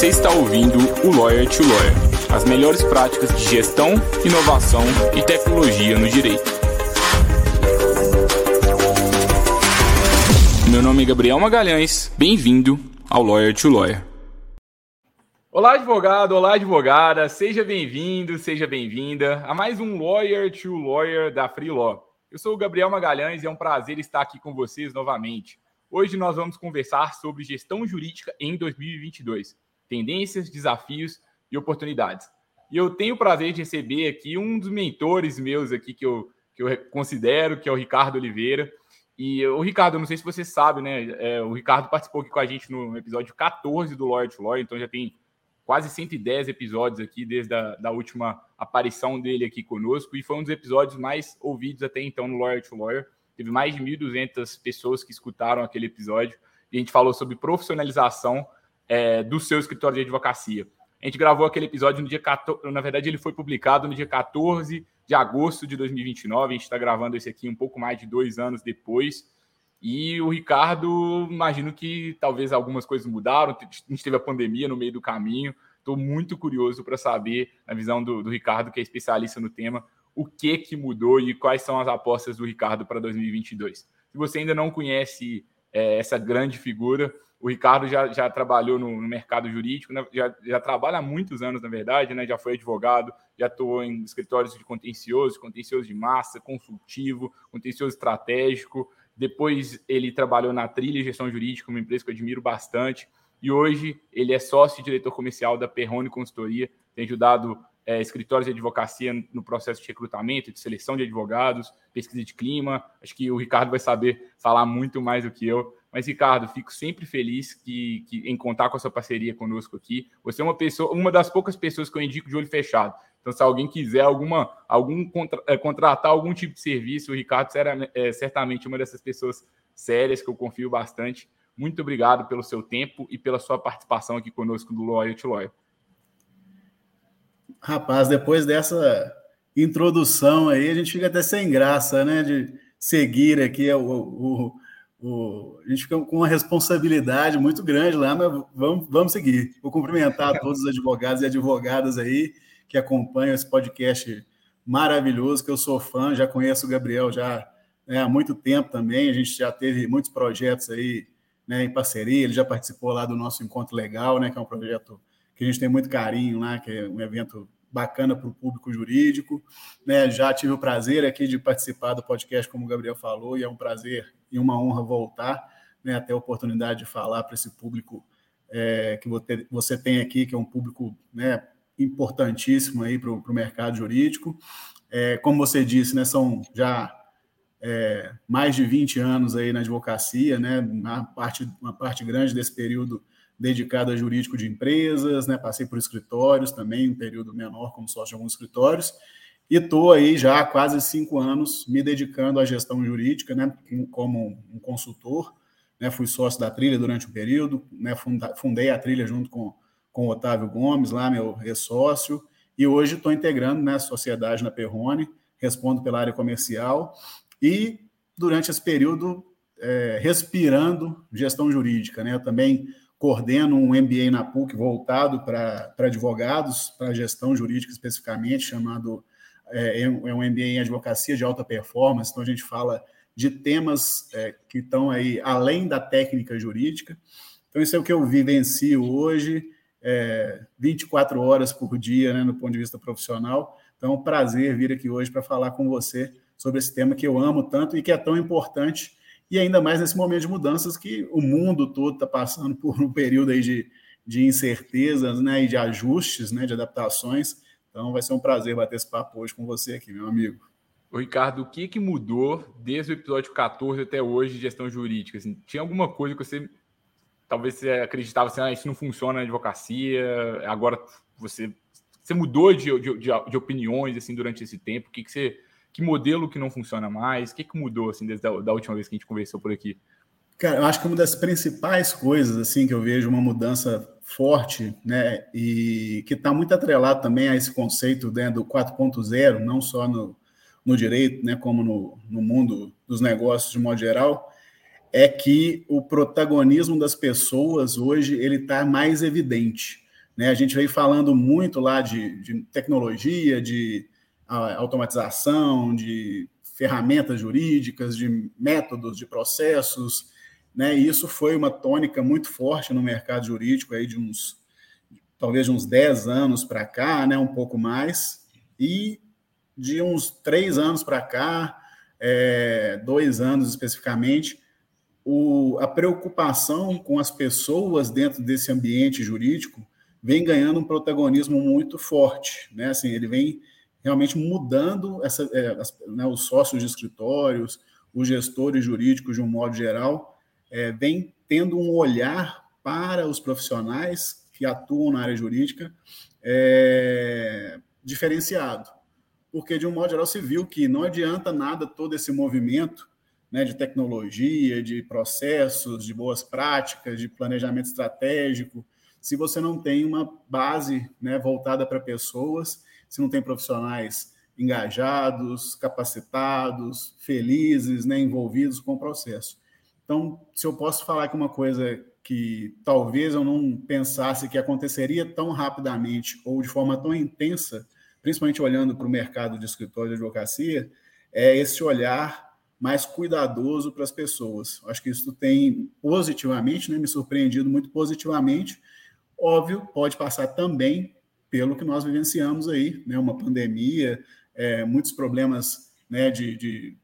Você está ouvindo o Lawyer to Lawyer, as melhores práticas de gestão, inovação e tecnologia no direito. Meu nome é Gabriel Magalhães, bem-vindo ao Lawyer to Lawyer. Olá, advogado, olá, advogada, seja bem-vindo, seja bem-vinda a mais um Lawyer to Lawyer da Free Law. Eu sou o Gabriel Magalhães e é um prazer estar aqui com vocês novamente. Hoje nós vamos conversar sobre gestão jurídica em 2022, tendências, desafios e oportunidades. E eu tenho o prazer de receber aqui um dos mentores meus aqui que eu, que eu considero, que é o Ricardo Oliveira. E o Ricardo, não sei se você sabe, né? É, o Ricardo participou aqui com a gente no episódio 14 do Lawyer to Lawyer, então já tem quase 110 episódios aqui desde a da última aparição dele aqui conosco e foi um dos episódios mais ouvidos até então no Lawyer to Lawyer. Teve mais de 1.200 pessoas que escutaram aquele episódio e a gente falou sobre profissionalização é, do seu escritório de advocacia. A gente gravou aquele episódio no dia 14, na verdade ele foi publicado no dia 14 de agosto de 2029, a gente está gravando esse aqui um pouco mais de dois anos depois, e o Ricardo, imagino que talvez algumas coisas mudaram, a gente teve a pandemia no meio do caminho, estou muito curioso para saber, na visão do, do Ricardo, que é especialista no tema, o que que mudou e quais são as apostas do Ricardo para 2022. Se você ainda não conhece é, essa grande figura, o Ricardo já, já trabalhou no, no mercado jurídico, né? já, já trabalha há muitos anos, na verdade, né? já foi advogado, já atuou em escritórios de contencioso, contencioso de massa, consultivo, contencioso estratégico. Depois ele trabalhou na Trilha Gestão Jurídica, uma empresa que eu admiro bastante. E hoje ele é sócio e diretor comercial da Perrone Consultoria, tem ajudado é, escritórios de advocacia no processo de recrutamento, de seleção de advogados, pesquisa de clima. Acho que o Ricardo vai saber falar muito mais do que eu. Mas, Ricardo, fico sempre feliz que, que, em contar com a sua parceria conosco aqui. Você é uma pessoa, uma das poucas pessoas que eu indico de olho fechado. Então, se alguém quiser alguma, algum contra, é, contratar algum tipo de serviço, o Ricardo será é, certamente uma dessas pessoas sérias que eu confio bastante. Muito obrigado pelo seu tempo e pela sua participação aqui conosco do Lawyer to Lawyer. Rapaz, depois dessa introdução aí, a gente fica até sem graça, né? De seguir aqui o, o, o, a gente fica com uma responsabilidade muito grande lá, mas vamos, vamos seguir. Vou cumprimentar todos os advogados e advogadas aí que acompanham esse podcast maravilhoso, que eu sou fã, já conheço o Gabriel já né, há muito tempo também, a gente já teve muitos projetos aí né, em parceria, ele já participou lá do nosso Encontro Legal, né, que é um projeto que a gente tem muito carinho lá, que é um evento bacana para o público jurídico. Né? Já tive o prazer aqui de participar do podcast, como o Gabriel falou, e é um prazer e uma honra voltar, né? ter a oportunidade de falar para esse público é, que você tem aqui, que é um público né, importantíssimo aí para o mercado jurídico. É, como você disse, né, são já é, mais de 20 anos aí na advocacia, né, uma parte, uma parte grande desse período dedicado a jurídico de empresas, né? Passei por escritórios também, um período menor como sócio de alguns escritórios, e estou aí já há quase cinco anos me dedicando à gestão jurídica, né? Como um consultor, né? Fui sócio da Trilha durante um período, né? Fundei a Trilha junto com, com o Otávio Gomes, lá meu ex-sócio, e hoje estou integrando né, a sociedade na Perrone, respondo pela área comercial e durante esse período é, respirando gestão jurídica, né? Também coordeno um MBA na PUC voltado para advogados, para gestão jurídica especificamente, chamado é, é, um MBA em advocacia de alta performance, então a gente fala de temas é, que estão aí além da técnica jurídica. Então, isso é o que eu vivencio hoje, é, 24 horas por dia, né, no ponto de vista profissional. Então, é um prazer vir aqui hoje para falar com você sobre esse tema que eu amo tanto e que é tão importante e ainda mais nesse momento de mudanças que o mundo todo está passando por um período aí de, de incertezas né, e de ajustes, né, de adaptações. Então vai ser um prazer bater esse papo hoje com você aqui, meu amigo. Ô, Ricardo, o que, que mudou desde o episódio 14 até hoje de gestão jurídica? Assim, tinha alguma coisa que você talvez você acreditava assim, ah, isso não funciona na advocacia, agora você, você mudou de, de, de, opiniões assim durante esse tempo? O que, que você que modelo que não funciona mais? O que, que mudou assim desde a da última vez que a gente conversou por aqui? Cara, eu acho que uma das principais coisas assim que eu vejo uma mudança forte, né, e que está muito atrelado também a esse conceito né, do 4.0, não só no, no direito, né, como no, no mundo dos negócios de modo geral, é que o protagonismo das pessoas hoje ele está mais evidente. Né? A gente veio falando muito lá de, de tecnologia, de automatização, de ferramentas jurídicas, de métodos, de processos, né? E isso foi uma tônica muito forte no mercado jurídico aí de uns talvez de uns 10 anos para cá, né? Um pouco mais, e de uns três anos para cá, é, dois anos especificamente, o, a preocupação com as pessoas dentro desse ambiente jurídico vem ganhando um protagonismo muito forte, né? Assim, ele vem realmente mudando essa, é, as, né, os sócios de escritórios, os gestores jurídicos de um modo geral, é, vem tendo um olhar para os profissionais que atuam na área jurídica é, diferenciado. Porque, de um modo geral, se viu que não adianta nada todo esse movimento né, de tecnologia, de processos, de boas práticas, de planejamento estratégico, se você não tem uma base né, voltada para pessoas se não tem profissionais engajados, capacitados, felizes, né, envolvidos com o processo. Então, se eu posso falar que uma coisa que talvez eu não pensasse que aconteceria tão rapidamente ou de forma tão intensa, principalmente olhando para o mercado de escritório de advocacia, é esse olhar mais cuidadoso para as pessoas. Acho que isso tem positivamente, né, me surpreendido muito positivamente. Óbvio, pode passar também pelo que nós vivenciamos aí, né? Uma pandemia, é, muitos problemas né, de, de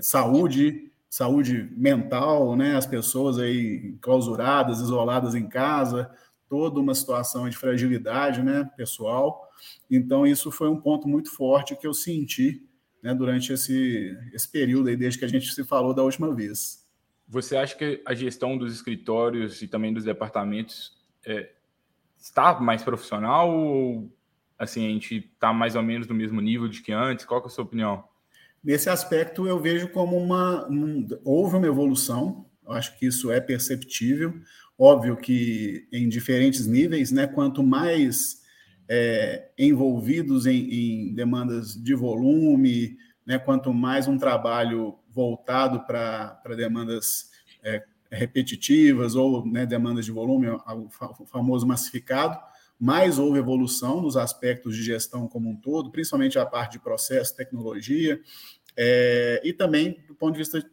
saúde, saúde mental, né? As pessoas aí clausuradas, isoladas em casa, toda uma situação de fragilidade, né, pessoal. Então isso foi um ponto muito forte que eu senti, né, durante esse esse período aí desde que a gente se falou da última vez. Você acha que a gestão dos escritórios e também dos departamentos é, está mais profissional ou assim, a gente está mais ou menos no mesmo nível de que antes? Qual é a sua opinião? Nesse aspecto, eu vejo como uma. Um, houve uma evolução, eu acho que isso é perceptível. Óbvio que em diferentes níveis, né? Quanto mais é, envolvidos em, em, demandas de volume, né? Quanto mais um trabalho voltado para demandas é, repetitivas ou né, demandas de volume, o famoso massificado, mais houve evolução nos aspectos de gestão como um todo, principalmente a parte de processo, tecnologia, é, e também do ponto de vista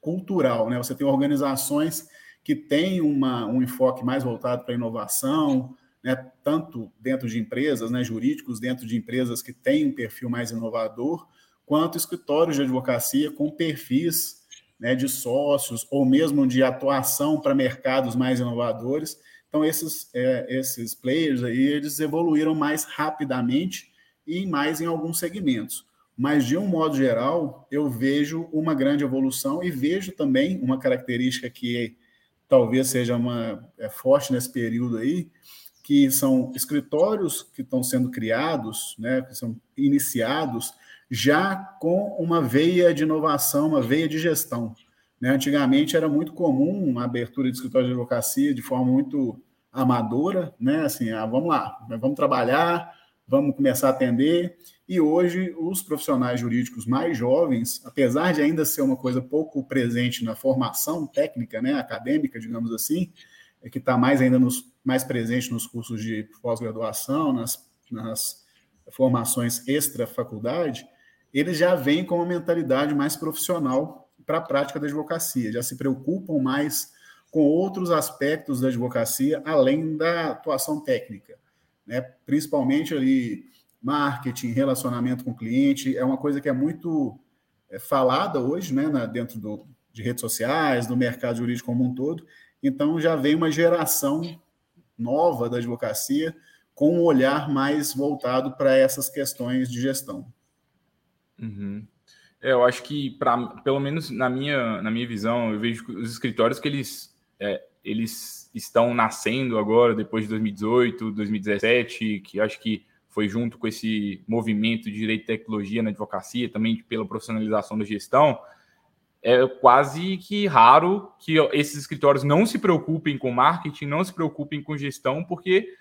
cultural. Né? Você tem organizações que têm uma, um enfoque mais voltado para a inovação, né? tanto dentro de empresas, né, jurídicos, dentro de empresas que têm um perfil mais inovador, quanto escritórios de advocacia com perfis né, de sócios ou mesmo de atuação para mercados mais inovadores. Então, esses, é, esses players aí, eles evoluíram mais rapidamente e mais em alguns segmentos. Mas, de um modo geral, eu vejo uma grande evolução e vejo também uma característica que talvez seja uma, é, forte nesse período aí, que são escritórios que estão sendo criados, né, que são iniciados já com uma veia de inovação, uma veia de gestão. Né? Antigamente era muito comum a abertura de escritório de advocacia de forma muito amadora, né? Assim, ah, vamos lá, vamos trabalhar, vamos começar a atender. E hoje os profissionais jurídicos mais jovens, apesar de ainda ser uma coisa pouco presente na formação técnica, né, acadêmica, digamos assim, é que está mais ainda nos, mais presente nos cursos de pós-graduação, nas, nas formações extra-faculdade, eles já vêm com uma mentalidade mais profissional para a prática da advocacia, já se preocupam mais com outros aspectos da advocacia além da atuação técnica, né? Principalmente ali marketing, relacionamento com o cliente, é uma coisa que é muito é, falada hoje, né, na, dentro do, de redes sociais, do mercado jurídico como um todo. Então já vem uma geração nova da advocacia com um olhar mais voltado para essas questões de gestão. Uhum. É, eu acho que, pra, pelo menos na minha, na minha visão, eu vejo os escritórios que eles, é, eles estão nascendo agora, depois de 2018, 2017, que acho que foi junto com esse movimento de direito e tecnologia na advocacia, também pela profissionalização da gestão, é quase que raro que esses escritórios não se preocupem com marketing, não se preocupem com gestão, porque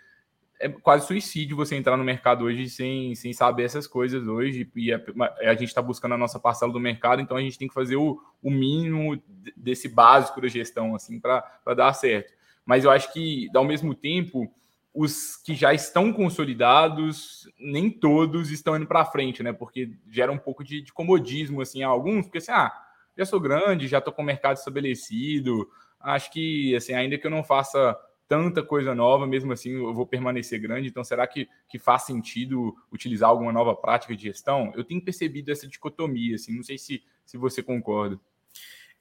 é quase suicídio você entrar no mercado hoje sem, sem saber essas coisas hoje. E a, a gente está buscando a nossa parcela do mercado, então a gente tem que fazer o, o mínimo desse básico da gestão, assim, para dar certo. Mas eu acho que, ao mesmo tempo, os que já estão consolidados, nem todos estão indo para frente, né? Porque gera um pouco de, de comodismo, assim, a alguns, porque assim, ah, já sou grande, já estou com o mercado estabelecido, acho que, assim, ainda que eu não faça tanta coisa nova, mesmo assim eu vou permanecer grande, então será que, que faz sentido utilizar alguma nova prática de gestão? Eu tenho percebido essa dicotomia, assim, não sei se, se você concorda.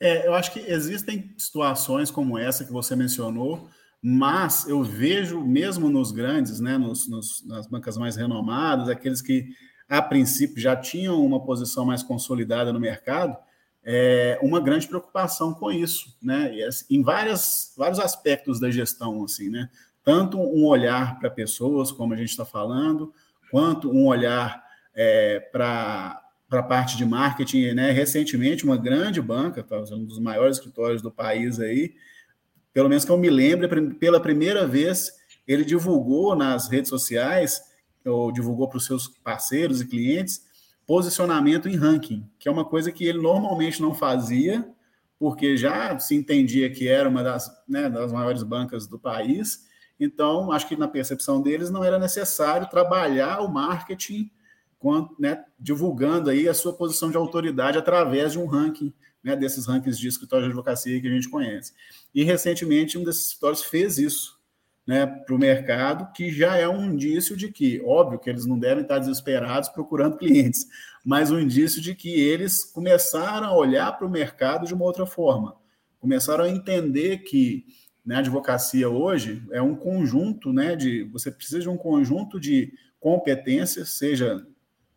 É, eu acho que existem situações como essa que você mencionou, mas eu vejo mesmo nos grandes, né, nos, nos, nas bancas mais renomadas, aqueles que a princípio já tinham uma posição mais consolidada no mercado, é, uma grande preocupação com isso, né? Assim, em várias, vários aspectos da gestão, assim, né? Tanto um olhar para pessoas, como a gente está falando, quanto um olhar é, para a parte de marketing, né? Recentemente, uma grande banca, tá, um dos maiores escritórios do país aí, pelo menos que eu me lembre, pela primeira vez ele divulgou nas redes sociais, ou divulgou para os seus parceiros e clientes, posicionamento em ranking, que é uma coisa que ele normalmente não fazia, porque já se entendia que era uma das, né, das maiores bancas do país. Então, acho que na percepção deles não era necessário trabalhar o marketing né, divulgando aí a sua posição de autoridade através de um ranking né, desses rankings de escritório de advocacia que a gente conhece. E recentemente um desses escritórios fez isso né, para o mercado, que já é um indício de que, óbvio que eles não devem estar desesperados procurando clientes, mas um indício de que eles começaram a olhar para o mercado de uma outra forma, começaram a entender que né, a advocacia hoje é um conjunto, né, de você precisa de um conjunto de competências, seja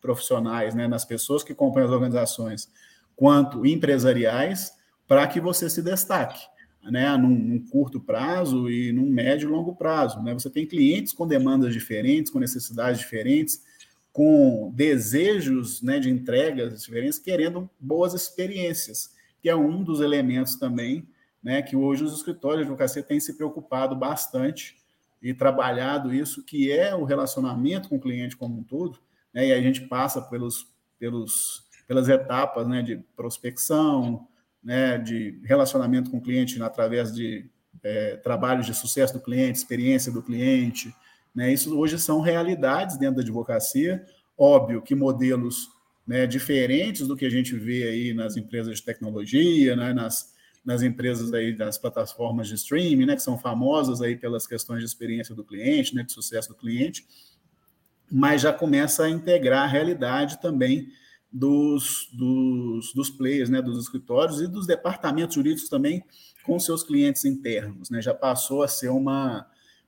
profissionais, né, nas pessoas que compõem as organizações, quanto empresariais, para que você se destaque, né, num, num, curto prazo e num médio e longo prazo. Né? Você tem clientes com demandas diferentes, com necessidades diferentes, com desejos né, de entregas diferentes, querendo boas experiências, que é um dos elementos também né, que hoje os escritórios de advocacia têm se preocupado bastante e trabalhado isso, que é o relacionamento com o cliente como um todo, né, e a gente passa pelos, pelos pelas etapas né, de prospecção, né, de relacionamento com o cliente através de é, trabalhos de sucesso do cliente, experiência do cliente. Né, isso hoje são realidades dentro da advocacia. Óbvio que modelos né, diferentes do que a gente vê aí nas empresas de tecnologia, né, nas, nas empresas aí das plataformas de streaming, né, que são famosas aí pelas questões de experiência do cliente, né, de sucesso do cliente, mas já começa a integrar a realidade também dos, dos, dos players, né, dos escritórios e dos departamentos jurídicos também com seus clientes internos. Né, já passou a ser uma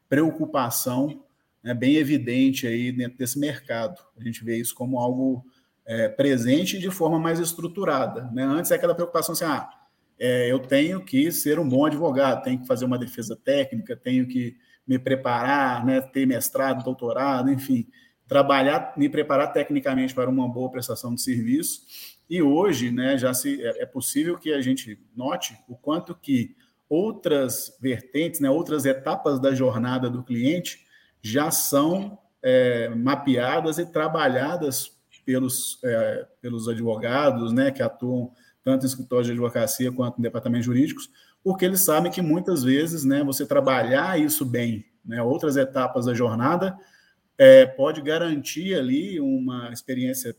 preocupação né, bem evidente aí dentro desse mercado. A gente vê isso como algo é, presente de forma mais estruturada. Né? Antes é aquela preocupação assim, ah, é, eu tenho que ser um bom advogado, tenho que fazer uma defesa técnica, tenho que me preparar, né, ter mestrado, doutorado, enfim trabalhar, me preparar tecnicamente para uma boa prestação de serviço. E hoje, né, já se é, é possível que a gente note o quanto que outras vertentes, né, outras etapas da jornada do cliente já são é, mapeadas e trabalhadas pelos, é, pelos advogados, né, que atuam tanto em escritórios de advocacia quanto em departamentos jurídicos, porque eles sabem que muitas vezes, né, você trabalhar isso bem, né, outras etapas da jornada é, pode garantir ali uma experiência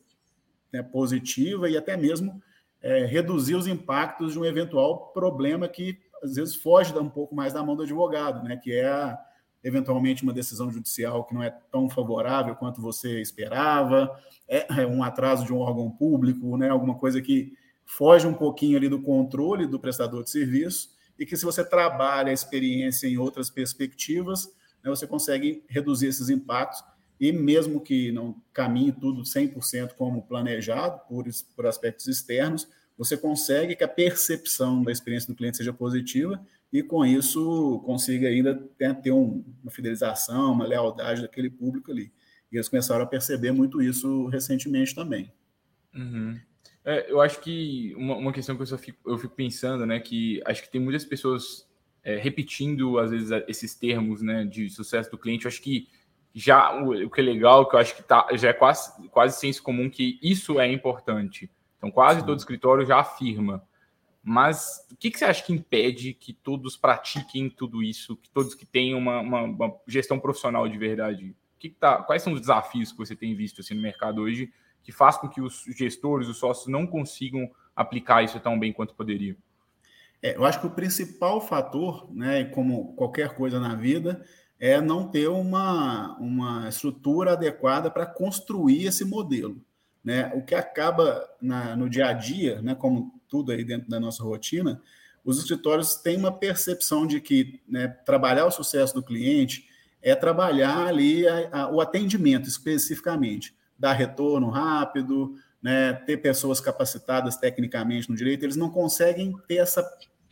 né, positiva e até mesmo é, reduzir os impactos de um eventual problema que às vezes foge um pouco mais da mão do advogado, né, que é eventualmente uma decisão judicial que não é tão favorável quanto você esperava, é, é um atraso de um órgão público, né, alguma coisa que foge um pouquinho ali do controle do prestador de serviço e que se você trabalha a experiência em outras perspectivas, né, você consegue reduzir esses impactos e mesmo que não caminhe tudo 100% como planejado por, por aspectos externos, você consegue que a percepção da experiência do cliente seja positiva e com isso consiga ainda ter um, uma fidelização, uma lealdade daquele público ali. E eles começaram a perceber muito isso recentemente também. Uhum. É, eu acho que uma, uma questão que eu, fico, eu fico pensando, né, que acho que tem muitas pessoas é, repetindo, às vezes, esses termos, né, de sucesso do cliente. Eu acho que já o, o, que é legal, que eu acho que tá, já é quase, quase senso comum que isso é importante. Então, quase Sim. todo escritório já afirma. Mas o que, que você acha que impede que todos pratiquem tudo isso, que todos que tenham uma, uma, uma gestão profissional de verdade? Que que tá, quais são os desafios que você tem visto assim, no mercado hoje que faz com que os gestores, os sócios não consigam aplicar isso tão bem quanto poderiam? É, eu acho que o principal fator, né, como qualquer coisa na vida, é não ter uma, uma estrutura adequada para construir esse modelo. Né? O que acaba na, no dia a dia, né, como tudo aí dentro da nossa rotina, os escritórios têm uma percepção de que né, trabalhar o sucesso do cliente é trabalhar ali a, a, o atendimento especificamente, dar retorno rápido, né, ter pessoas capacitadas tecnicamente no direito, eles não conseguem ter essa,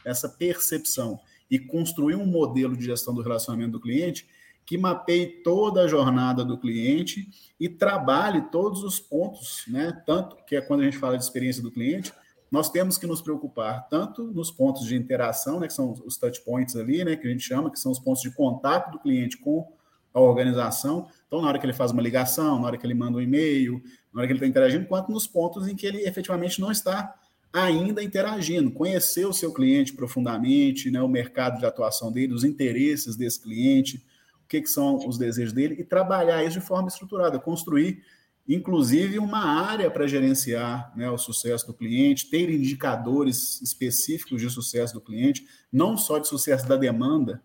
essa percepção e construir um modelo de gestão do relacionamento do cliente que mapeie toda a jornada do cliente e trabalhe todos os pontos, né? Tanto que é quando a gente fala de experiência do cliente, nós temos que nos preocupar tanto nos pontos de interação, né, que são os touch points ali, né, que a gente chama, que são os pontos de contato do cliente com a organização. Então, na hora que ele faz uma ligação, na hora que ele manda um e-mail, na hora que ele está interagindo, quanto nos pontos em que ele efetivamente não está ainda interagindo, conhecer o seu cliente profundamente, né, o mercado de atuação dele, os interesses desse cliente, o que, que são os desejos dele, e trabalhar isso de forma estruturada, construir, inclusive, uma área para gerenciar né, o sucesso do cliente, ter indicadores específicos de sucesso do cliente, não só de sucesso da demanda,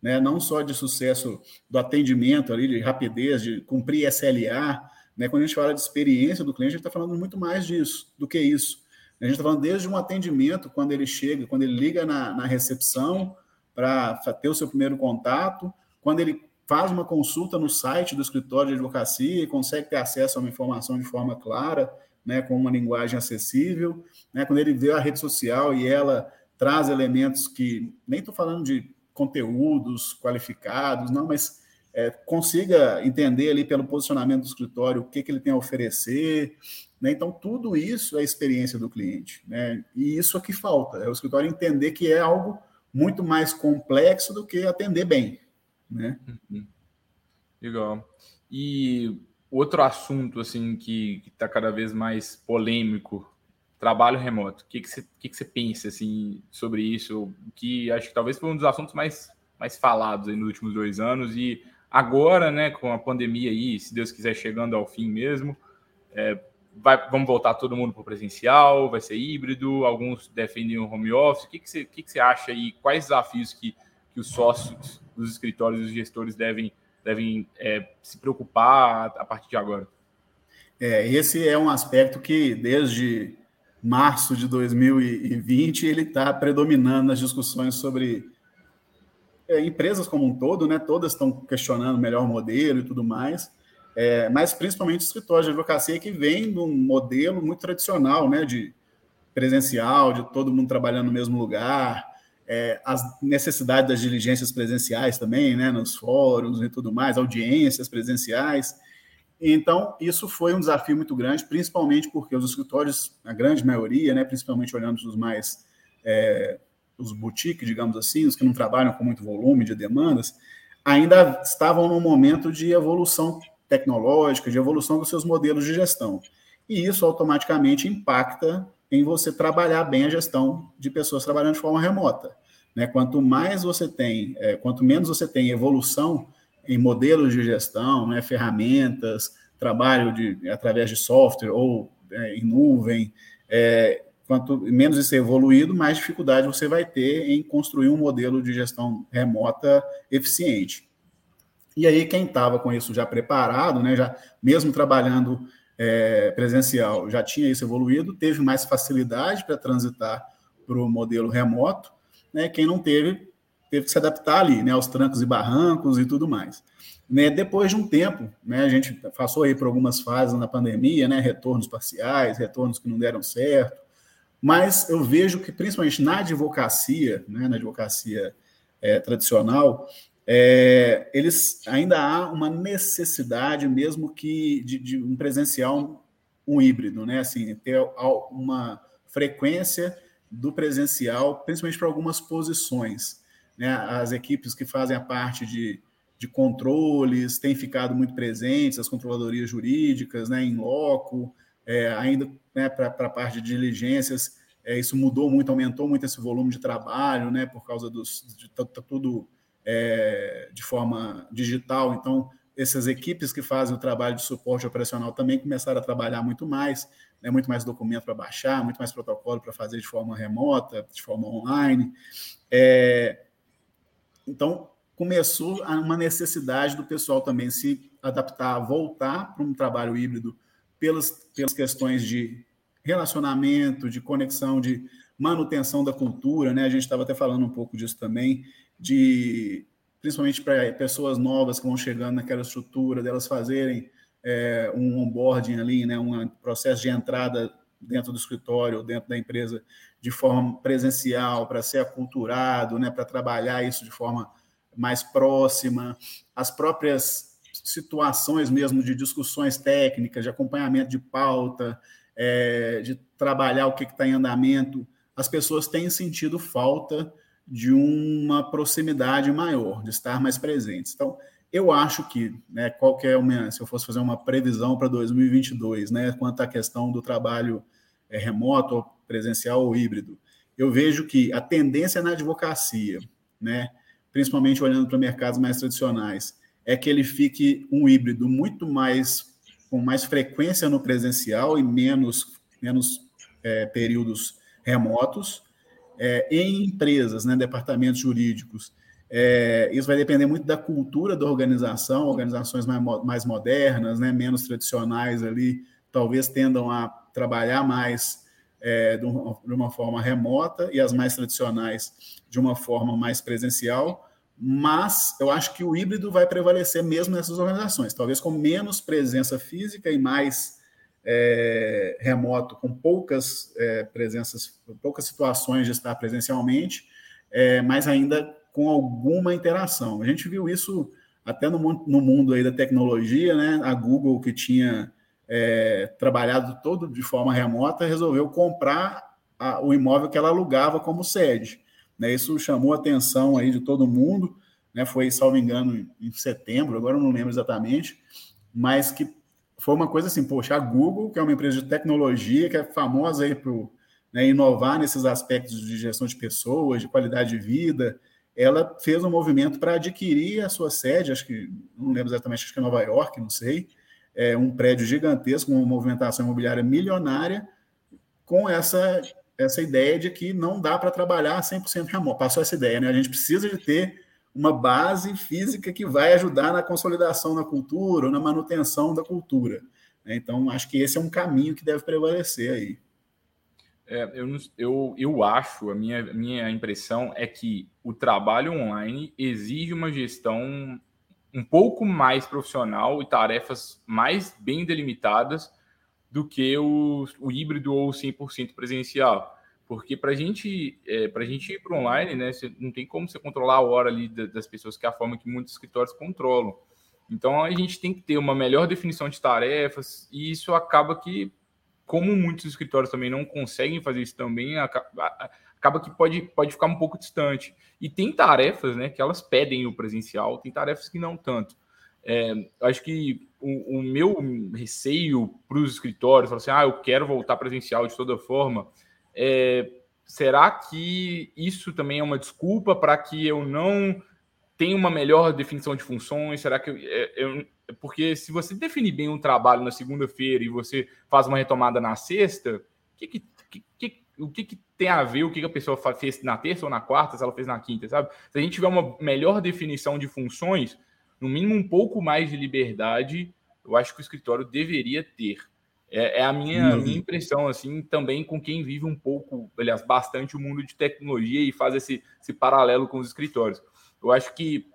né, não só de sucesso do atendimento ali, de rapidez, de cumprir SLA. Né, quando a gente fala de experiência do cliente, a gente está falando muito mais disso do que isso a gente está falando desde um atendimento, quando ele chega, quando ele liga na, na recepção para ter o seu primeiro contato, quando ele faz uma consulta no site do escritório de advocacia e consegue ter acesso a uma informação de forma clara, né, com uma linguagem acessível, né, quando ele vê a rede social e ela traz elementos que nem estou falando de conteúdos qualificados, não, mas é, consiga entender ali pelo posicionamento do escritório o que, que ele tem a oferecer, né? Então, tudo isso é experiência do cliente. Né? E isso é que falta, é o escritório entender que é algo muito mais complexo do que atender bem. Né? Uhum. Legal. E outro assunto assim que está cada vez mais polêmico, trabalho remoto. O que, que, você, que, que você pensa assim, sobre isso? Que acho que talvez foi um dos assuntos mais, mais falados nos últimos dois anos. E agora, né, com a pandemia aí, se Deus quiser chegando ao fim mesmo, é, vai, vamos voltar todo mundo para o presencial, vai ser híbrido, alguns defendem o home office. O que, que, você, que, que você acha aí? Quais desafios que, que os sócios dos escritórios e os gestores devem, devem é, se preocupar a partir de agora? É, esse é um aspecto que desde março de 2020 ele está predominando nas discussões sobre é, empresas como um todo, né? Todas estão questionando o melhor modelo e tudo mais é, mas principalmente escritórios de advocacia que vem de um modelo muito tradicional, né, de presencial, de todo mundo trabalhando no mesmo lugar, é, as necessidades das diligências presenciais também, né, nos fóruns e tudo mais, audiências presenciais. Então, isso foi um desafio muito grande, principalmente porque os escritórios, a grande maioria, né, principalmente olhando os mais, é, os boutiques, digamos assim, os que não trabalham com muito volume de demandas, ainda estavam num momento de evolução tecnológica, de evolução dos seus modelos de gestão. E isso automaticamente impacta em você trabalhar bem a gestão de pessoas trabalhando de forma remota. Né? Quanto mais você tem, é, quanto menos você tem evolução em modelos de gestão, né, ferramentas, trabalho de, através de software ou é, em nuvem, é, quanto menos isso é evoluído, mais dificuldade você vai ter em construir um modelo de gestão remota eficiente. E aí, quem estava com isso já preparado, né, já mesmo trabalhando é, presencial, já tinha isso evoluído, teve mais facilidade para transitar para o modelo remoto. Né, quem não teve, teve que se adaptar ali, né, aos trancos e barrancos e tudo mais. Né, depois de um tempo, né, a gente passou aí por algumas fases na pandemia, né, retornos parciais, retornos que não deram certo, mas eu vejo que, principalmente na advocacia, né, na advocacia é, tradicional, é, eles ainda há uma necessidade mesmo que de, de, um presencial um híbrido, né? Assim, ter uma frequência do presencial, principalmente para algumas posições. Né? As equipes que fazem a parte de, de controles têm ficado muito presentes, as controladorias jurídicas, né, em loco, é, ainda né, para a parte de diligências, é, isso mudou muito, aumentou muito esse volume de trabalho, né, por causa dos, de, tá, tá tudo é, de forma digital. Então, essas equipes que fazem o trabalho de suporte operacional também começaram a trabalhar muito mais, né, muito mais documento para baixar, muito mais protocolo para fazer de forma remota, de forma online. É, então, começou uma necessidade do pessoal também se adaptar, voltar para um trabalho híbrido pelas, pelas questões de relacionamento, de conexão, de manutenção da cultura, né? A gente estava até falando um pouco disso também, de principalmente para pessoas novas que vão chegando naquela estrutura, delas fazerem é, um onboarding ali, né? Um processo de entrada dentro do escritório, dentro da empresa, de forma presencial, para ser aculturado, né? Para trabalhar isso de forma mais próxima, as próprias situações mesmo de discussões técnicas, de acompanhamento de pauta, é, de trabalhar o que está em andamento, as pessoas têm sentido falta de uma proximidade maior, de estar mais presentes. Então, eu acho que, né, qual que é se eu fosse fazer uma previsão para 2022, né, quanto à questão do trabalho é, remoto, presencial ou híbrido, eu vejo que a tendência na advocacia, né, principalmente olhando para mercados mais tradicionais, é que ele fique um híbrido muito mais com mais frequência no presencial e menos, menos é, períodos remotos. É, em empresas, né, departamentos jurídicos, é, isso vai depender muito da cultura da organização, organizações mais, mais modernas, né, menos tradicionais ali, talvez tendam a trabalhar mais é, de, uma, de uma forma remota e as mais tradicionais de uma forma mais presencial mas eu acho que o híbrido vai prevalecer mesmo nessas organizações, talvez com menos presença física e mais é, remoto, com poucas é, presenças, poucas situações de estar presencialmente, é, mas ainda com alguma interação. A gente viu isso até no, no mundo aí da tecnologia, né? A Google que tinha é, trabalhado todo de forma remota resolveu comprar a, o imóvel que ela alugava como sede. Né? Isso chamou a atenção aí de todo mundo, né? foi, salvo engano, em setembro, agora eu não lembro exatamente, mas que foi uma coisa assim, poxa, a Google, que é uma empresa de tecnologia, que é famosa aí por né, inovar nesses aspectos de gestão de pessoas, de qualidade de vida, ela fez um movimento para adquirir a sua sede, acho que, não lembro exatamente, acho que é Nova York, não sei, é um prédio gigantesco, uma movimentação imobiliária milionária, com essa essa ideia de que não dá para trabalhar 100% remoto. Passou essa ideia, né? A gente precisa de ter uma base física que vai ajudar na consolidação da cultura na manutenção da cultura. Né? Então, acho que esse é um caminho que deve prevalecer aí. É, eu, eu, eu acho, a minha, minha impressão é que o trabalho online exige uma gestão um pouco mais profissional e tarefas mais bem delimitadas do que o, o híbrido ou 100% presencial. Porque para gente, é, a gente ir para online, né, você, não tem como você controlar a hora ali das pessoas, que é a forma que muitos escritórios controlam. Então a gente tem que ter uma melhor definição de tarefas, e isso acaba que, como muitos escritórios também não conseguem fazer isso também, acaba, acaba que pode, pode ficar um pouco distante. E tem tarefas né, que elas pedem o presencial, tem tarefas que não tanto. É, acho que o, o meu receio para os escritórios, assim, ah, eu quero voltar presencial de toda forma, é, será que isso também é uma desculpa para que eu não tenha uma melhor definição de funções? Será que eu, é, eu porque se você definir bem um trabalho na segunda-feira e você faz uma retomada na sexta, que, que, que, o que, que, tem a ver o que, que a pessoa fez na terça ou na quarta, se ela fez na quinta, sabe? Se a gente tiver uma melhor definição de funções, no mínimo um pouco mais de liberdade, eu acho que o escritório deveria ter. É, é a minha, uhum. minha impressão, assim, também com quem vive um pouco, aliás, bastante o mundo de tecnologia e faz esse, esse paralelo com os escritórios. Eu acho que,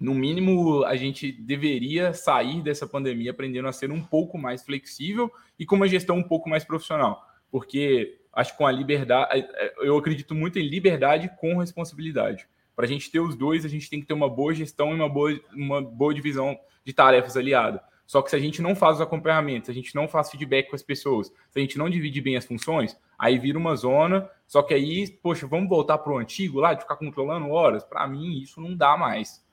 no mínimo, a gente deveria sair dessa pandemia aprendendo a ser um pouco mais flexível e com uma gestão um pouco mais profissional, porque acho que com a liberdade, eu acredito muito em liberdade com responsabilidade. Para a gente ter os dois, a gente tem que ter uma boa gestão e uma boa, uma boa divisão de tarefas aliada. Só que se a gente não faz os acompanhamentos, se a gente não faz feedback com as pessoas, se a gente não divide bem as funções, aí vira uma zona. Só que aí, poxa, vamos voltar para o antigo lá, de ficar controlando horas? Para mim, isso não dá mais.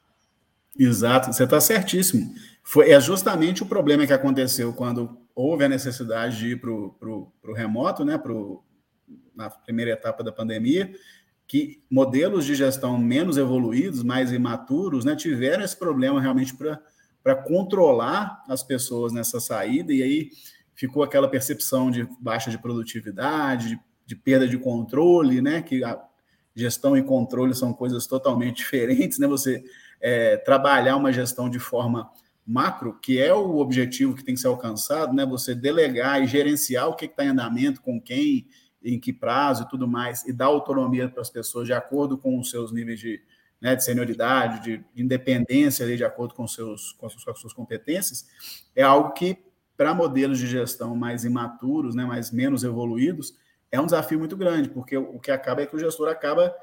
Exato, você está certíssimo. Foi, é justamente o problema que aconteceu quando houve a necessidade de ir para o remoto, né, para na primeira etapa da pandemia, que modelos de gestão menos evoluídos, mais imaturos, né, tiveram esse problema realmente para controlar as pessoas nessa saída, e aí ficou aquela percepção de baixa de produtividade, de, de perda de controle, né, que a gestão e controle são coisas totalmente diferentes, né, você é, trabalhar uma gestão de forma macro, que é o objetivo que tem que ser alcançado, né? Você delegar e gerenciar o que está em andamento, com quem, em que prazo e tudo mais, e dar autonomia para as pessoas de acordo com os seus níveis de, né, de senioridade, de, de independência, ali, de acordo com, seus, com, as suas, com as suas competências, é algo que, para modelos de gestão mais imaturos, né, mais menos evoluídos, é um desafio muito grande, porque o, o que acaba é que o gestor acaba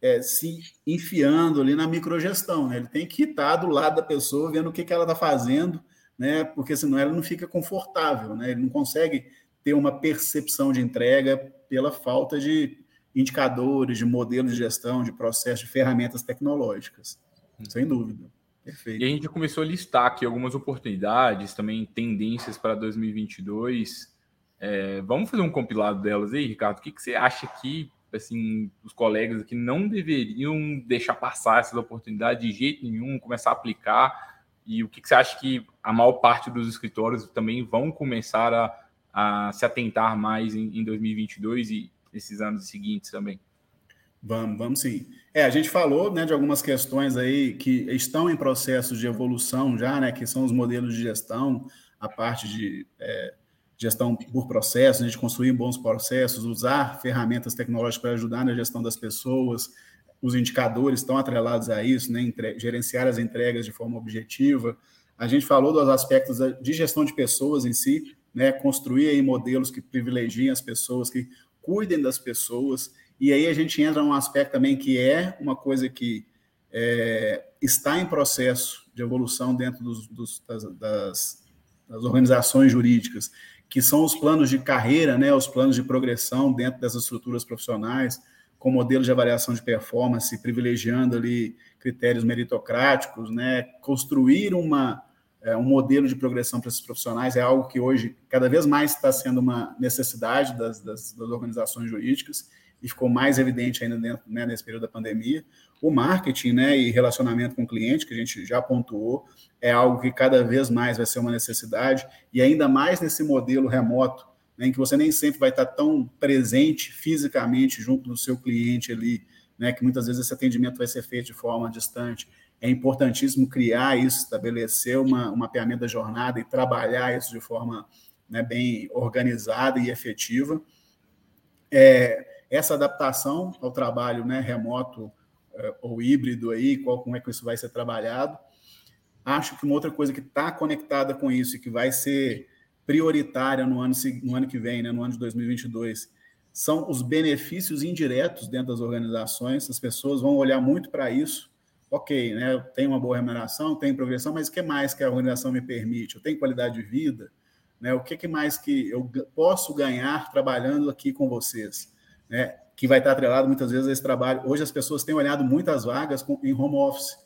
é, se enfiando ali na microgestão. Né? Ele tem que estar do lado da pessoa, vendo o que, que ela está fazendo, né? porque senão ela não fica confortável, né? ele não consegue ter uma percepção de entrega pela falta de indicadores, de modelos de gestão, de processo, de ferramentas tecnológicas. Sem dúvida. Perfeito. E a gente começou a listar aqui algumas oportunidades, também tendências para 2022. É, vamos fazer um compilado delas aí, Ricardo? O que, que você acha que assim, os colegas aqui não deveriam deixar passar essas oportunidades de jeito nenhum, começar a aplicar? E o que, que você acha que a maior parte dos escritórios também vão começar a, a se atentar mais em, em 2022 e nesses anos seguintes também? Vamos, vamos sim. É, a gente falou né, de algumas questões aí que estão em processos de evolução já, né, que são os modelos de gestão, a parte de é, gestão por processo, né, de construir bons processos, usar ferramentas tecnológicas para ajudar na gestão das pessoas, os indicadores estão atrelados a isso, né, entre, gerenciar as entregas de forma objetiva. A gente falou dos aspectos de gestão de pessoas em si, né, construir aí modelos que privilegiem as pessoas, que cuidem das pessoas, e aí a gente entra num aspecto também que é uma coisa que é, está em processo de evolução dentro dos, dos, das, das, das organizações jurídicas, que são os planos de carreira, né, os planos de progressão dentro dessas estruturas profissionais, com modelos de avaliação de performance, privilegiando ali critérios meritocráticos, né, construir uma, é, um modelo de progressão para esses profissionais é algo que hoje cada vez mais está sendo uma necessidade das, das, das organizações jurídicas e ficou mais evidente ainda dentro, né, nesse período da pandemia. O marketing né, e relacionamento com o cliente, que a gente já pontuou, é algo que cada vez mais vai ser uma necessidade, e ainda mais nesse modelo remoto, né, em que você nem sempre vai estar tão presente fisicamente junto do seu cliente ali, né, que muitas vezes esse atendimento vai ser feito de forma distante. É importantíssimo criar isso, estabelecer uma, um mapeamento da jornada e trabalhar isso de forma né, bem organizada e efetiva. É, essa adaptação ao trabalho né, remoto é, ou híbrido aí, qual, como é que isso vai ser trabalhado. Acho que uma outra coisa que está conectada com isso e que vai ser prioritária no ano, no ano que vem, né, no ano de 2022, são os benefícios indiretos dentro das organizações. As pessoas vão olhar muito para isso. Ok, né, tenho uma boa remuneração, tenho progressão, mas o que mais que a organização me permite? Eu tenho qualidade de vida? Né, o que mais que eu posso ganhar trabalhando aqui com vocês? né, que vai estar atrelado muitas vezes a esse trabalho. Hoje as pessoas têm olhado muitas vagas com, em home office,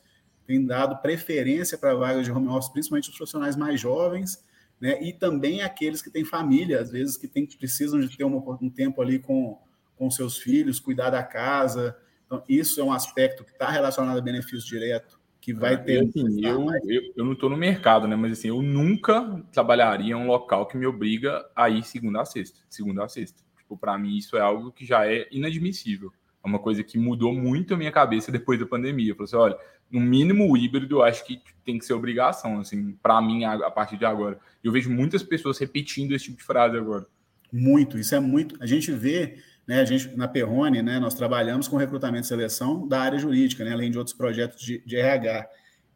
têm dado preferência para vagas de home office, principalmente os profissionais mais jovens, né, e também aqueles que têm família, às vezes que tem, precisam de ter um, um tempo ali com, com seus filhos, cuidar da casa. Então, isso é um aspecto que está relacionado a benefício direto, que vai ter. Assim, eu, eu, eu, não estou no mercado, né? Mas assim, eu nunca trabalharia em um local que me obriga a ir segunda a sexta. Segunda a sexta. Tipo, para mim, isso é algo que já é inadmissível. É uma coisa que mudou muito a minha cabeça depois da pandemia. Eu falei assim, olha, no mínimo o híbrido eu acho que tem que ser obrigação, assim, para mim, a, a, partir de agora. Eu vejo muitas pessoas repetindo esse tipo de frase agora. Muito, isso é muito. A gente vê, né, a gente na Perrone, né, nós trabalhamos com recrutamento e seleção da área jurídica, né, além de outros projetos de, de RH.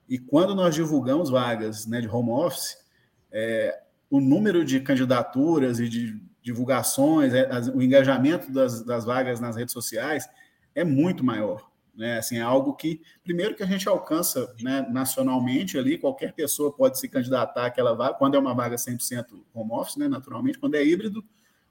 E quando nós divulgamos vagas né, de home office, é, o número de candidaturas e de divulgações, é, o engajamento das, das vagas nas redes sociais é muito maior. Né? Assim, é algo que, primeiro, que a gente alcança né, nacionalmente ali, qualquer pessoa pode se candidatar àquela vaga, quando é uma vaga 100% home office, né, naturalmente, quando é híbrido,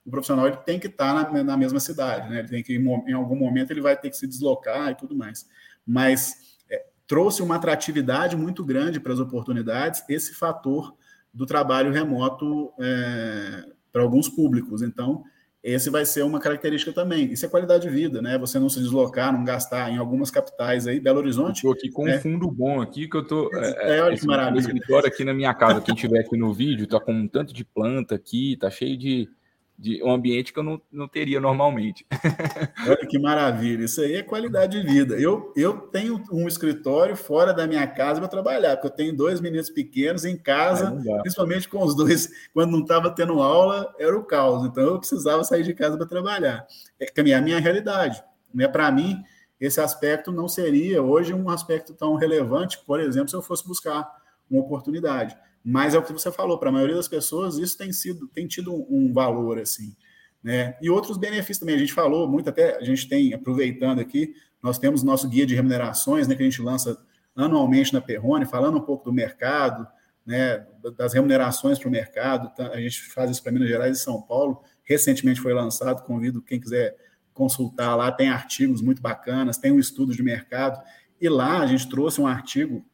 o profissional ele tem que estar na, na mesma cidade, né? ele tem que, em algum momento, ele vai ter que se deslocar e tudo mais. Mas é, trouxe uma atratividade muito grande para as oportunidades, esse fator do trabalho remoto é, para alguns públicos. Então, esse vai ser uma característica também. Isso é qualidade de vida, né? Você não se deslocar, não gastar em algumas capitais aí, Belo Horizonte. Estou aqui com um né? fundo bom aqui que eu tô. É, é, olha que maravilha. escritório aqui na minha casa, quem estiver aqui no vídeo, tá com um tanto de planta aqui, tá cheio de de um ambiente que eu não, não teria normalmente. Olha que maravilha, isso aí é qualidade de vida. Eu, eu tenho um escritório fora da minha casa para trabalhar, porque eu tenho dois meninos pequenos em casa, principalmente com os dois, quando não estava tendo aula, era o caos. Então eu precisava sair de casa para trabalhar. É a minha realidade. Né? Para mim, esse aspecto não seria hoje um aspecto tão relevante, por exemplo, se eu fosse buscar uma oportunidade. Mas é o que você falou, para a maioria das pessoas isso tem sido, tem tido um, valor assim, né? E outros benefícios também, a gente falou muito até, a gente tem aproveitando aqui, nós temos nosso guia de remunerações, né, que a gente lança anualmente na Perrone, falando um pouco do mercado, né, das remunerações para o mercado. Tá? A gente faz isso para Minas Gerais e São Paulo. Recentemente foi lançado, convido quem quiser consultar lá, tem artigos muito bacanas, tem um estudo de mercado. E lá a gente trouxe um artigo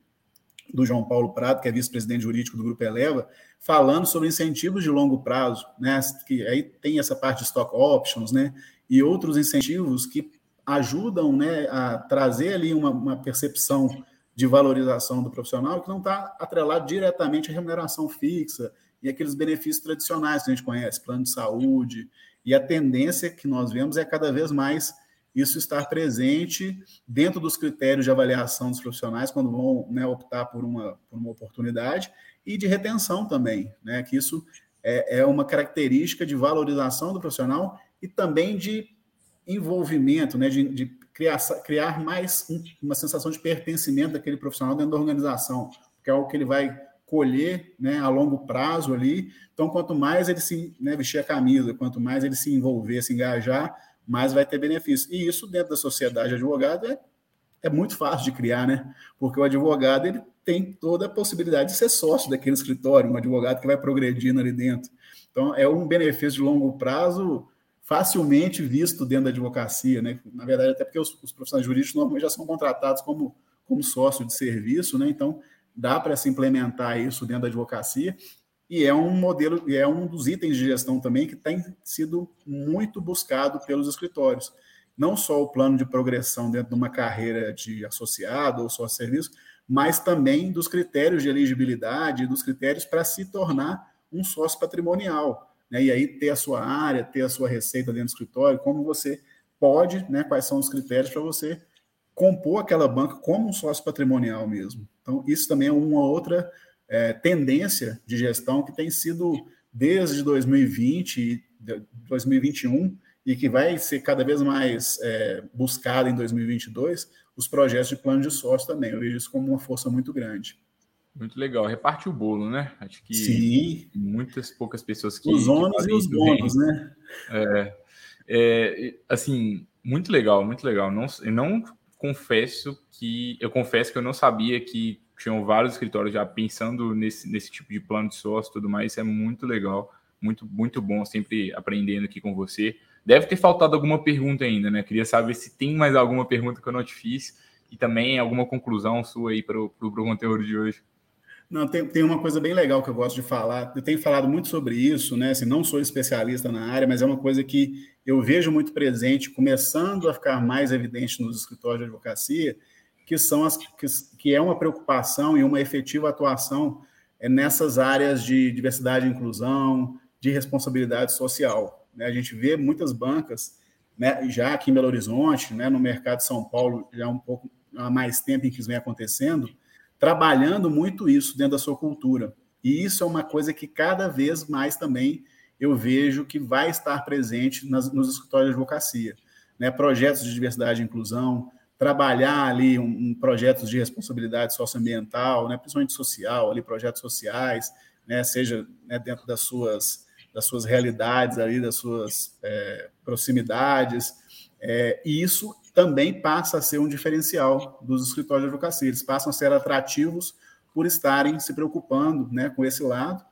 do João Paulo Prado, que é vice-presidente jurídico do Grupo Eleva, falando sobre incentivos de longo prazo, né? Que aí tem essa parte de stock options, né? E outros incentivos que ajudam, né, a trazer ali uma, uma percepção de valorização do profissional que não está atrelado diretamente à remuneração fixa e aqueles benefícios tradicionais que a gente conhece, plano de saúde. E a tendência que nós vemos é cada vez mais isso estar presente dentro dos critérios de avaliação dos profissionais quando vão né, optar por uma, por uma oportunidade e de retenção também, né? Que isso é, é uma característica de valorização do profissional e também de envolvimento, né? De, de criar, criar mais uma sensação de pertencimento daquele profissional dentro da organização, que é algo que ele vai colher né, a longo prazo ali. Então, quanto mais ele se né, vestir a camisa, quanto mais ele se envolver, se engajar, mais vai ter benefício. E isso dentro da sociedade advogada é, é muito fácil de criar, né? Porque o advogado ele tem toda a possibilidade de ser sócio daquele escritório, um advogado que vai progredindo ali dentro. Então, é um benefício de longo prazo facilmente visto dentro da advocacia, né? Na verdade, até porque os, os profissionais jurídicos normalmente já são contratados como, como sócio de serviço, né? Então, dá para se implementar isso dentro da advocacia e é um modelo, e é um dos itens de gestão também que tem sido muito buscado pelos escritórios. Não só o plano de progressão dentro de uma carreira de associado ou sócio serviço, mas também dos critérios de elegibilidade, dos critérios para se tornar um sócio patrimonial. Né? E aí ter a sua área, ter a sua receita dentro do escritório, como você pode, né? quais são os critérios para você compor aquela banca como um sócio patrimonial mesmo. Então, isso também é uma outra é, tendência de gestão que tem sido desde 2020 2021 e que vai ser cada vez mais é, buscada em 2022 os projetos de plano de sócio também. Eu vejo isso como uma força muito grande. Muito legal. Reparte o bolo, né? Acho que Sim. muitas poucas pessoas que. Os ônus e os bônus, né? É, é, assim, muito legal, muito legal. Não, não confesso que. Eu confesso que eu não sabia que tinham vários escritórios já pensando nesse, nesse tipo de plano de sócio e tudo mais. Isso é muito legal, muito, muito bom, sempre aprendendo aqui com você. Deve ter faltado alguma pergunta ainda, né? Queria saber se tem mais alguma pergunta que eu não te fiz e também alguma conclusão sua aí para o conteúdo de hoje. Não, tem, tem uma coisa bem legal que eu gosto de falar. Eu tenho falado muito sobre isso, né? Assim, não sou especialista na área, mas é uma coisa que eu vejo muito presente, começando a ficar mais evidente nos escritórios de advocacia, que são as que, que é uma preocupação e uma efetiva atuação é, nessas áreas de diversidade e inclusão, de responsabilidade social. Né? A gente vê muitas bancas, né, já aqui em Belo Horizonte, né, no mercado de São Paulo, já um pouco há mais tempo em que isso vem acontecendo, trabalhando muito isso dentro da sua cultura. E isso é uma coisa que cada vez mais também eu vejo que vai estar presente nas, nos escritórios de advocacia. Né? Projetos de diversidade e inclusão, trabalhar ali um, um projetos de responsabilidade socioambiental, né, principalmente social, ali projetos sociais, né, seja né, dentro das suas das suas realidades ali, das suas é, proximidades, é, e isso também passa a ser um diferencial dos escritórios de advocacia. Eles passam a ser atrativos por estarem se preocupando né, com esse lado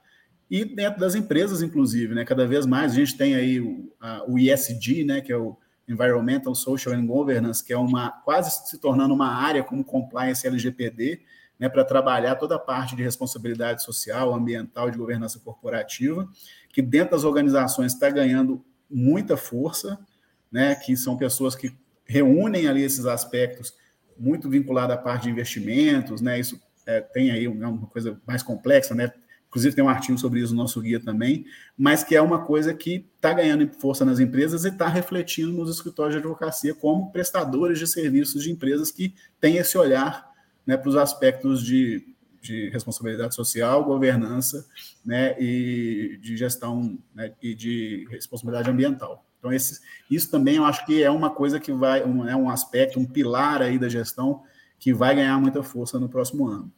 e dentro das empresas, inclusive, né, cada vez mais a gente tem aí o, a, o ISD, né, que é o Environmental, Social and Governance, que é uma quase se tornando uma área como compliance LGPD, né, para trabalhar toda a parte de responsabilidade social, ambiental, de governança corporativa, que dentro das organizações está ganhando muita força, né, que são pessoas que reúnem ali esses aspectos muito vinculados à parte de investimentos, né, isso é, tem aí uma coisa mais complexa, né, inclusive tem um artigo sobre isso no nosso guia também, mas que é uma coisa que está ganhando força nas empresas e está refletindo nos escritórios de advocacia como prestadores de serviços de empresas que têm esse olhar né, para os aspectos de, de responsabilidade social, governança né, e de gestão né, e de responsabilidade ambiental. Então, esse, isso também eu acho que é uma coisa que vai, um, é um aspecto, um pilar aí da gestão que vai ganhar muita força no próximo ano.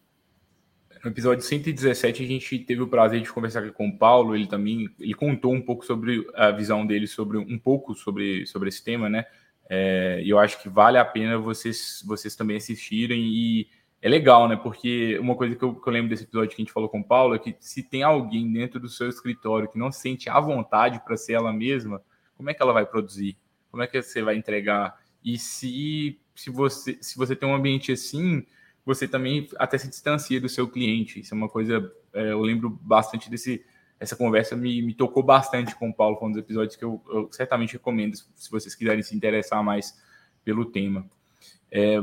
No episódio 117, a gente teve o prazer de conversar com o Paulo. Ele também ele contou um pouco sobre a visão dele sobre um pouco sobre, sobre esse tema, né? É, e eu acho que vale a pena vocês, vocês também assistirem. E é legal, né? Porque uma coisa que eu, que eu lembro desse episódio que a gente falou com o Paulo é que se tem alguém dentro do seu escritório que não sente a vontade para ser ela mesma, como é que ela vai produzir? Como é que você vai entregar? E se, se, você, se você tem um ambiente assim você também até se distancia do seu cliente. Isso é uma coisa, é, eu lembro bastante desse. Essa conversa me, me tocou bastante com o Paulo, foi um dos episódios que eu, eu certamente recomendo, se vocês quiserem se interessar mais pelo tema. É,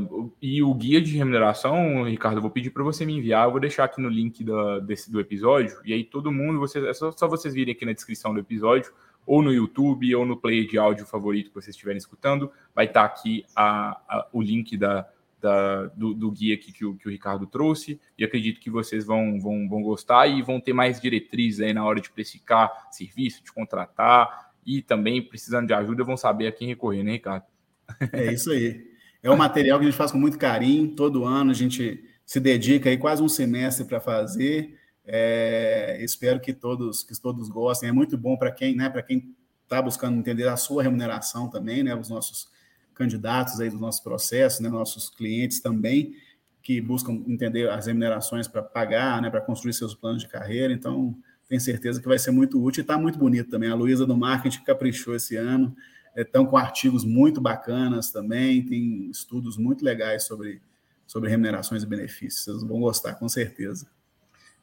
e o guia de remuneração, Ricardo, eu vou pedir para você me enviar, eu vou deixar aqui no link da, desse, do episódio, e aí todo mundo, vocês, é só, só vocês virem aqui na descrição do episódio, ou no YouTube, ou no player de áudio favorito que vocês estiverem escutando, vai estar aqui a, a, o link da, da, do, do, guia aqui que o, que o Ricardo trouxe, e acredito que vocês vão, vão, vão gostar e vão ter mais diretrizes aí na hora de precificar serviço, de contratar, e também, precisando de ajuda, vão saber a quem recorrer, né, Ricardo? É isso aí. É um material que a gente faz com muito carinho, todo ano a gente se dedica aí quase um semestre para fazer. É, espero que todos que todos gostem. É muito bom para quem, né, para quem está buscando entender a sua remuneração também, né, os nossos candidatos aí dos nossos processos, né, nossos clientes também, que buscam entender as remunerações para pagar, né, para construir seus planos de carreira. Então, tenho certeza que vai ser muito útil e está muito bonito também. A Luísa do Marketing caprichou esse ano, estão é, com artigos muito bacanas também, tem estudos muito legais sobre, sobre remunerações e benefícios. Vocês vão gostar, com certeza.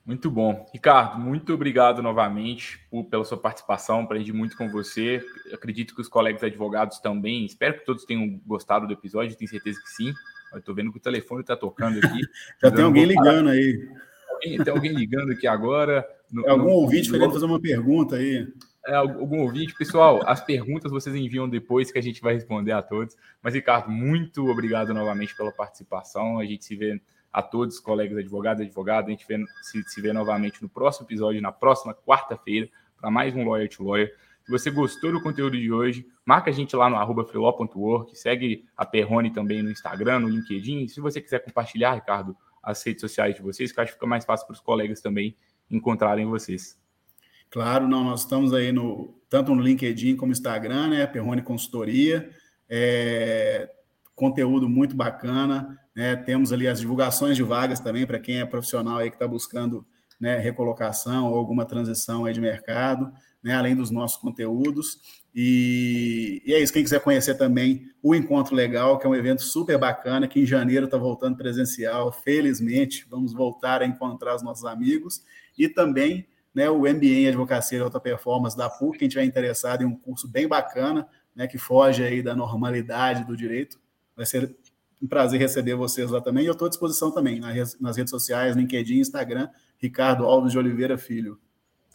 Muito bom. Ricardo, muito obrigado novamente por, pela sua participação. Aprendi muito com você. acredito que os colegas advogados também. Espero que todos tenham gostado do episódio. Tenho certeza que sim. Estou vendo que o telefone está tocando aqui. Já tem alguém ligando aí. Alguém, tem alguém ligando aqui agora. No, é algum no, ouvinte querendo fazer uma pergunta aí. É, algum ouvinte. Pessoal, as perguntas vocês enviam depois que a gente vai responder a todos. Mas, Ricardo, muito obrigado novamente pela participação. A gente se vê a todos, colegas advogados advogadas. A gente vê, se, se vê novamente no próximo episódio, na próxima quarta-feira, para mais um Lawyer to Lawyer. Se você gostou do conteúdo de hoje, marca a gente lá no arroba segue a Perrone também no Instagram, no LinkedIn. Se você quiser compartilhar, Ricardo, as redes sociais de vocês, que acho que fica mais fácil para os colegas também encontrarem vocês. Claro, não, nós estamos aí no tanto no LinkedIn como Instagram, né? Perrone Consultoria. É, conteúdo muito bacana. Né? Temos ali as divulgações de vagas também para quem é profissional aí que está buscando né, recolocação ou alguma transição aí de mercado, né, além dos nossos conteúdos. E, e, é isso, quem quiser conhecer também o Encontro Legal, que é um evento super bacana, que em janeiro está voltando presencial, felizmente, vamos voltar a encontrar os nossos amigos, e também né, o MBA em Advocacia e Alta Performance da PUC, quem estiver interessado em um curso bem bacana, né, que foge aí da normalidade do direito, vai ser um prazer receber vocês lá também. E eu estou à disposição também nas redes sociais, LinkedIn, Instagram, Ricardo Alves de Oliveira Filho.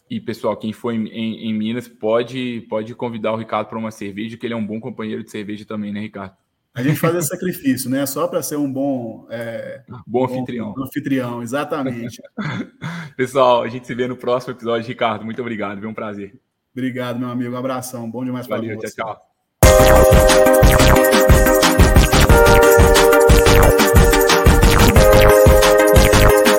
E pessoal, quem for em, em, em Minas pode pode convidar o Ricardo para uma cerveja, que ele é um bom companheiro de cerveja também, né, Ricardo? A gente faz esse sacrifício, né? Só para ser um bom, é, bom anfitrião. Bom anfitrião, exatamente. Pessoal, a gente se vê no próximo episódio. Ricardo, muito obrigado. Foi um prazer. Obrigado, meu amigo. Um abração. Bom demais para você. Valeu, tchau, tchau.